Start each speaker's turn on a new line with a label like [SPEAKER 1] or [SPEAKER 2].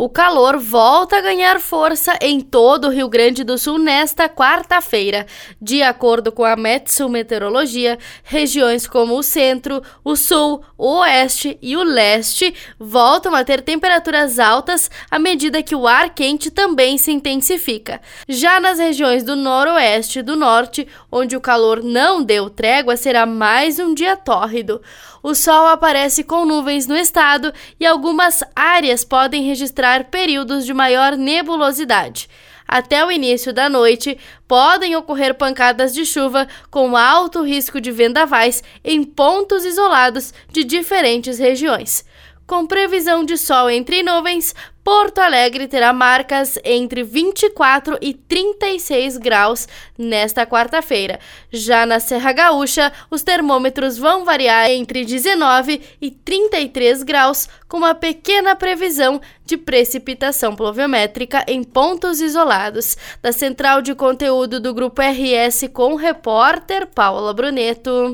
[SPEAKER 1] O calor volta a ganhar força em todo o Rio Grande do Sul nesta quarta-feira. De acordo com a Metsu Meteorologia, regiões como o centro, o sul, o oeste e o leste voltam a ter temperaturas altas à medida que o ar quente também se intensifica. Já nas regiões do noroeste e do norte, onde o calor não deu trégua, será mais um dia tórrido. O sol aparece com nuvens no estado e algumas áreas podem registrar períodos de maior nebulosidade. Até o início da noite, podem ocorrer pancadas de chuva com alto risco de vendavais em pontos isolados de diferentes regiões. Com previsão de sol entre nuvens, Porto Alegre terá marcas entre 24 e 36 graus nesta quarta-feira. Já na Serra Gaúcha, os termômetros vão variar entre 19 e 33 graus, com uma pequena previsão de precipitação pluviométrica em pontos isolados. Da central de conteúdo do Grupo RS com o repórter Paula Bruneto.